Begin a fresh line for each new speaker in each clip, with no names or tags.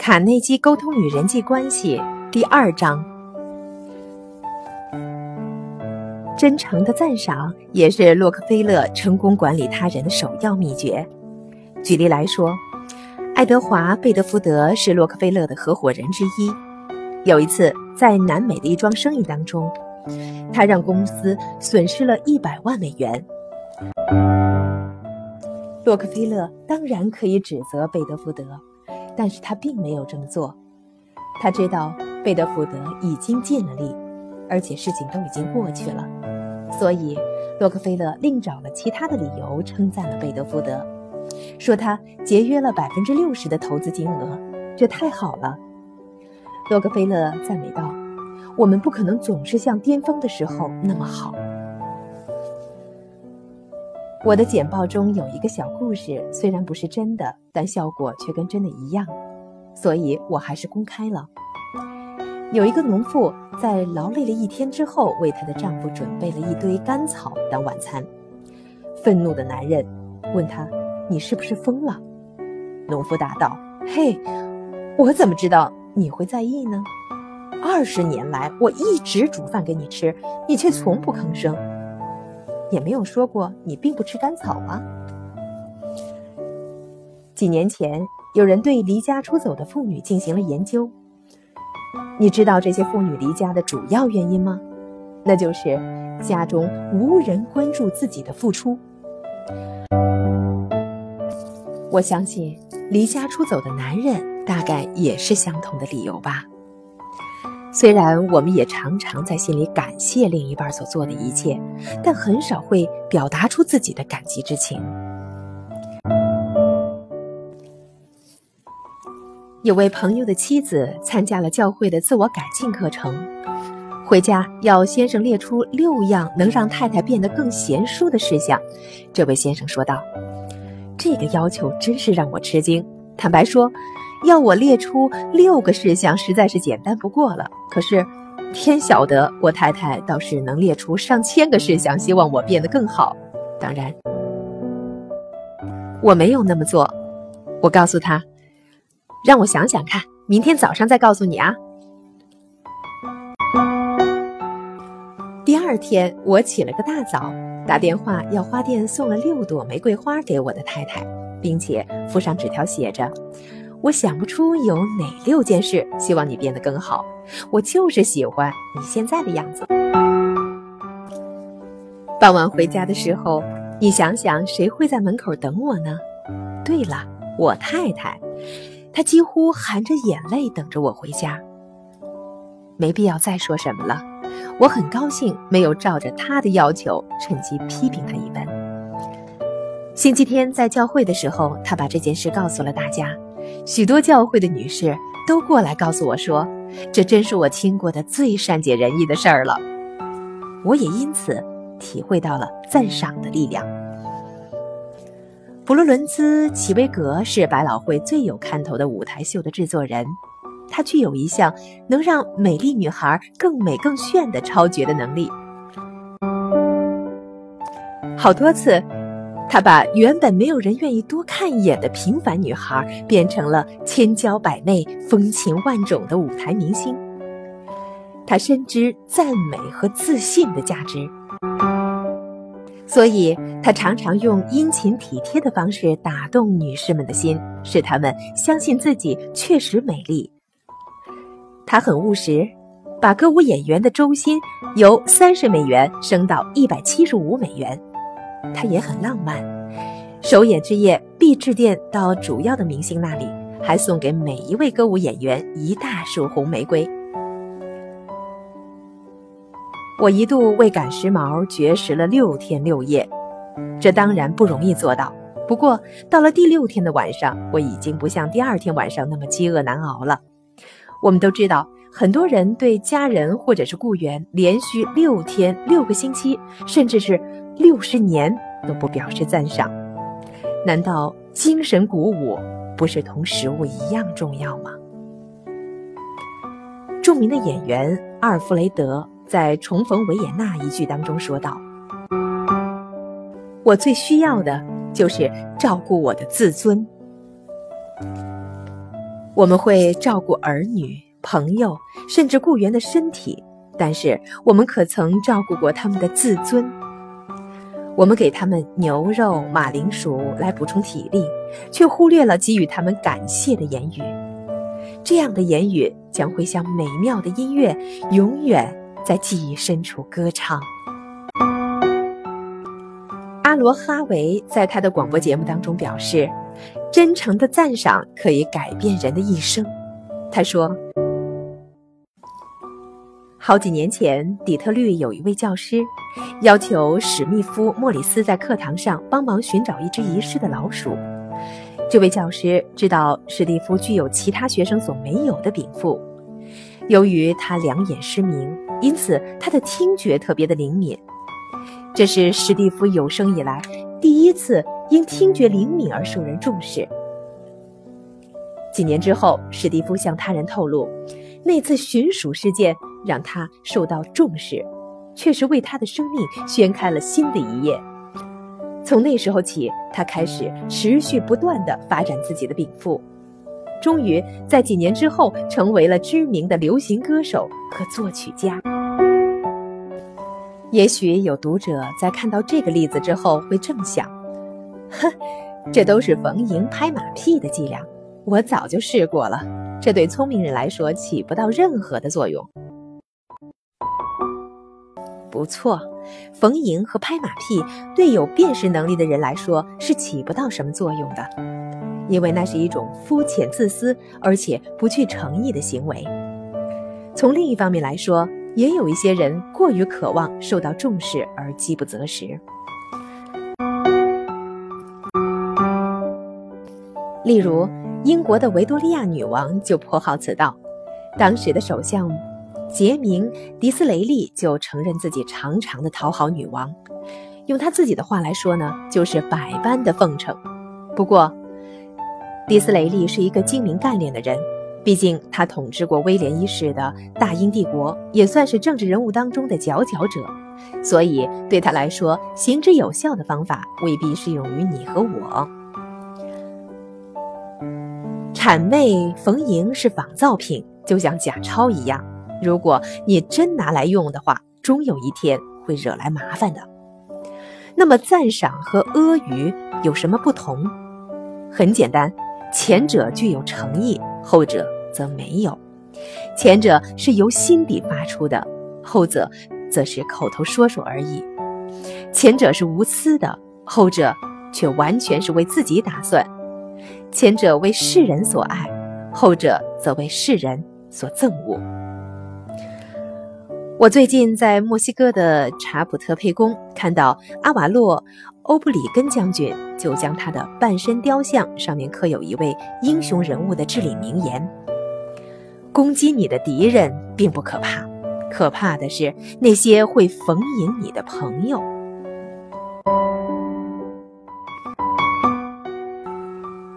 卡内基沟通与人际关系第二章：真诚的赞赏也是洛克菲勒成功管理他人的首要秘诀。举例来说，爱德华·贝德福德是洛克菲勒的合伙人之一。有一次，在南美的一桩生意当中，他让公司损失了一百万美元。洛克菲勒当然可以指责贝德福德。但是他并没有这么做，他知道贝德福德已经尽了力，而且事情都已经过去了，所以洛克菲勒另找了其他的理由称赞了贝德福德，说他节约了百分之六十的投资金额，这太好了。洛克菲勒赞美道：“我们不可能总是像巅峰的时候那么好。”我的简报中有一个小故事，虽然不是真的，但效果却跟真的一样，所以我还是公开了。有一个农妇在劳累了一天之后，为她的丈夫准备了一堆干草当晚餐。愤怒的男人问她：“你是不是疯了？”农妇答道：“嘿，我怎么知道你会在意呢？二十年来，我一直煮饭给你吃，你却从不吭声。”也没有说过你并不吃甘草啊。几年前，有人对离家出走的妇女进行了研究。你知道这些妇女离家的主要原因吗？那就是家中无人关注自己的付出。我相信，离家出走的男人大概也是相同的理由吧。虽然我们也常常在心里感谢另一半所做的一切，但很少会表达出自己的感激之情。有位朋友的妻子参加了教会的自我改进课程，回家要先生列出六样能让太太变得更贤淑的事项。这位先生说道：“这个要求真是让我吃惊。坦白说。”要我列出六个事项，实在是简单不过了。可是，天晓得，我太太倒是能列出上千个事项，希望我变得更好。当然，我没有那么做。我告诉他，让我想想看，明天早上再告诉你啊。第二天，我起了个大早，打电话要花店送了六朵玫瑰花给我的太太，并且附上纸条，写着。我想不出有哪六件事希望你变得更好，我就是喜欢你现在的样子。傍晚回家的时候，你想想谁会在门口等我呢？对了，我太太，她几乎含着眼泪等着我回家。没必要再说什么了，我很高兴没有照着她的要求趁机批评她一番。星期天在教会的时候，她把这件事告诉了大家。许多教会的女士都过来告诉我说：“这真是我听过的最善解人意的事儿了。”我也因此体会到了赞赏的力量。弗洛伦兹·齐维格是百老汇最有看头的舞台秀的制作人，他具有一项能让美丽女孩更美更炫的超绝的能力。好多次。他把原本没有人愿意多看一眼的平凡女孩，变成了千娇百媚、风情万种的舞台明星。他深知赞美和自信的价值，所以他常常用殷勤体贴的方式打动女士们的心，使她们相信自己确实美丽。他很务实，把歌舞演员的周薪由三十美元升到一百七十五美元。他也很浪漫，首演之夜必致电到主要的明星那里，还送给每一位歌舞演员一大束红玫瑰。我一度为赶时髦绝食了六天六夜，这当然不容易做到。不过到了第六天的晚上，我已经不像第二天晚上那么饥饿难熬了。我们都知道，很多人对家人或者是雇员连续六天、六个星期，甚至是。六十年都不表示赞赏，难道精神鼓舞不是同食物一样重要吗？著名的演员阿尔弗雷德在《重逢维也纳》一句当中说道：“我最需要的就是照顾我的自尊。”我们会照顾儿女、朋友，甚至雇员的身体，但是我们可曾照顾过他们的自尊？我们给他们牛肉、马铃薯来补充体力，却忽略了给予他们感谢的言语。这样的言语将会像美妙的音乐，永远在记忆深处歌唱。阿罗哈维在他的广播节目当中表示：“真诚的赞赏可以改变人的一生。”他说。好几年前，底特律有一位教师要求史密夫·莫里斯在课堂上帮忙寻找一只遗失的老鼠。这位教师知道史蒂夫具有其他学生所没有的禀赋，由于他两眼失明，因此他的听觉特别的灵敏。这是史蒂夫有生以来第一次因听觉灵敏而受人重视。几年之后，史蒂夫向他人透露，那次寻鼠事件。让他受到重视，确实为他的生命掀开了新的一页。从那时候起，他开始持续不断地发展自己的禀赋，终于在几年之后成为了知名的流行歌手和作曲家。也许有读者在看到这个例子之后会这么想：哼，这都是逢迎拍马屁的伎俩，我早就试过了，这对聪明人来说起不到任何的作用。不错，逢迎和拍马屁对有辨识能力的人来说是起不到什么作用的，因为那是一种肤浅、自私而且不具诚意的行为。从另一方面来说，也有一些人过于渴望受到重视而饥不择食。例如，英国的维多利亚女王就颇好此道，当时的首相。杰明·迪斯雷利就承认自己常常的讨好女王，用他自己的话来说呢，就是百般的奉承。不过，迪斯雷利是一个精明干练的人，毕竟他统治过威廉一世的大英帝国，也算是政治人物当中的佼佼者，所以对他来说，行之有效的方法未必适用于你和我。谄媚逢迎是仿造品，就像假钞一样。如果你真拿来用的话，终有一天会惹来麻烦的。那么，赞赏和阿谀有什么不同？很简单，前者具有诚意，后者则没有。前者是由心底发出的，后者则是口头说说而已。前者是无私的，后者却完全是为自己打算。前者为世人所爱，后者则为世人所憎恶。我最近在墨西哥的查普特佩宫看到阿瓦洛·欧布里根将军，就将他的半身雕像上面刻有一位英雄人物的至理名言：“攻击你的敌人并不可怕，可怕的是那些会逢迎你的朋友。”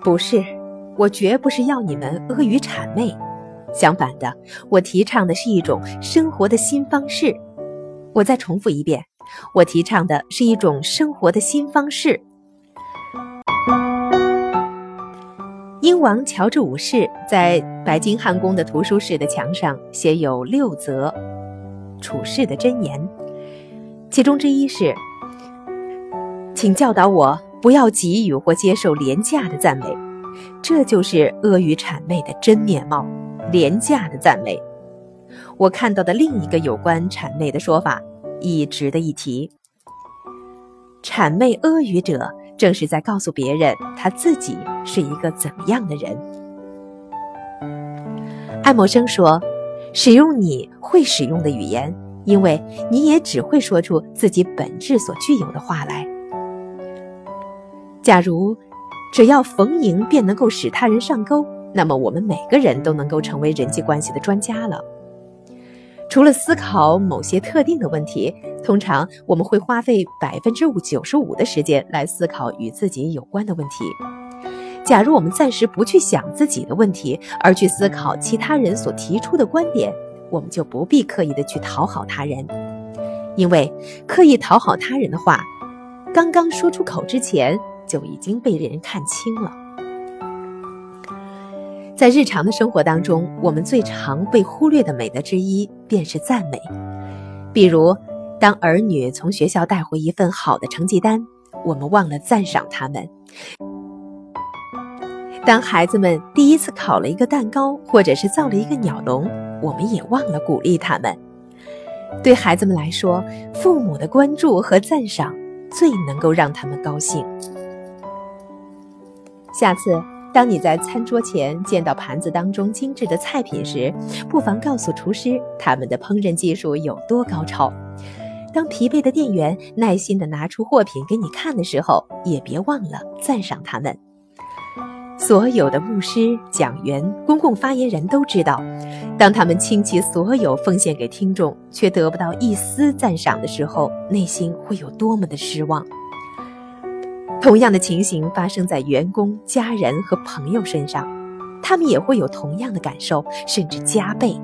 不是，我绝不是要你们阿谀谄媚。相反的，我提倡的是一种生活的新方式。我再重复一遍，我提倡的是一种生活的新方式。英王乔治五世在白金汉宫的图书室的墙上写有六则处世的箴言，其中之一是：“请教导我不要给予或接受廉价的赞美，这就是阿谀谄媚的真面貌。”廉价的赞美，我看到的另一个有关谄媚的说法亦值得一提。谄媚阿谀者，正是在告诉别人他自己是一个怎么样的人。爱默生说：“使用你会使用的语言，因为你也只会说出自己本质所具有的话来。”假如只要逢迎便能够使他人上钩。那么我们每个人都能够成为人际关系的专家了。除了思考某些特定的问题，通常我们会花费百分之五九十五的时间来思考与自己有关的问题。假如我们暂时不去想自己的问题，而去思考其他人所提出的观点，我们就不必刻意的去讨好他人，因为刻意讨好他人的话，刚刚说出口之前就已经被人看清了。在日常的生活当中，我们最常被忽略的美德之一便是赞美。比如，当儿女从学校带回一份好的成绩单，我们忘了赞赏他们；当孩子们第一次烤了一个蛋糕，或者是造了一个鸟笼，我们也忘了鼓励他们。对孩子们来说，父母的关注和赞赏最能够让他们高兴。下次。当你在餐桌前见到盘子当中精致的菜品时，不妨告诉厨师他们的烹饪技术有多高超。当疲惫的店员耐心地拿出货品给你看的时候，也别忘了赞赏他们。所有的牧师、讲员、公共发言人都知道，当他们倾其所有奉献给听众，却得不到一丝赞赏的时候，内心会有多么的失望。同样的情形发生在员工、家人和朋友身上，他们也会有同样的感受，甚至加倍。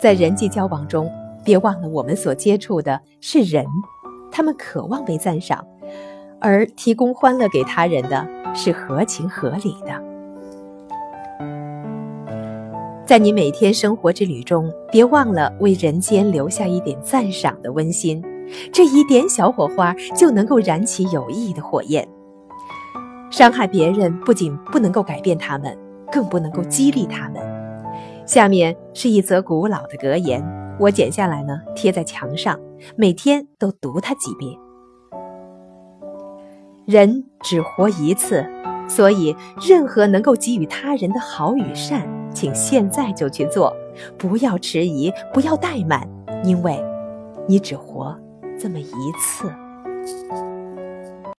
在人际交往中，别忘了我们所接触的是人，他们渴望被赞赏，而提供欢乐给他人的是合情合理的。在你每天生活之旅中，别忘了为人间留下一点赞赏的温馨。这一点小火花就能够燃起友谊的火焰。伤害别人不仅不能够改变他们，更不能够激励他们。下面是一则古老的格言，我剪下来呢，贴在墙上，每天都读它几遍。人只活一次，所以任何能够给予他人的好与善，请现在就去做，不要迟疑，不要怠慢，因为，你只活。这么一次。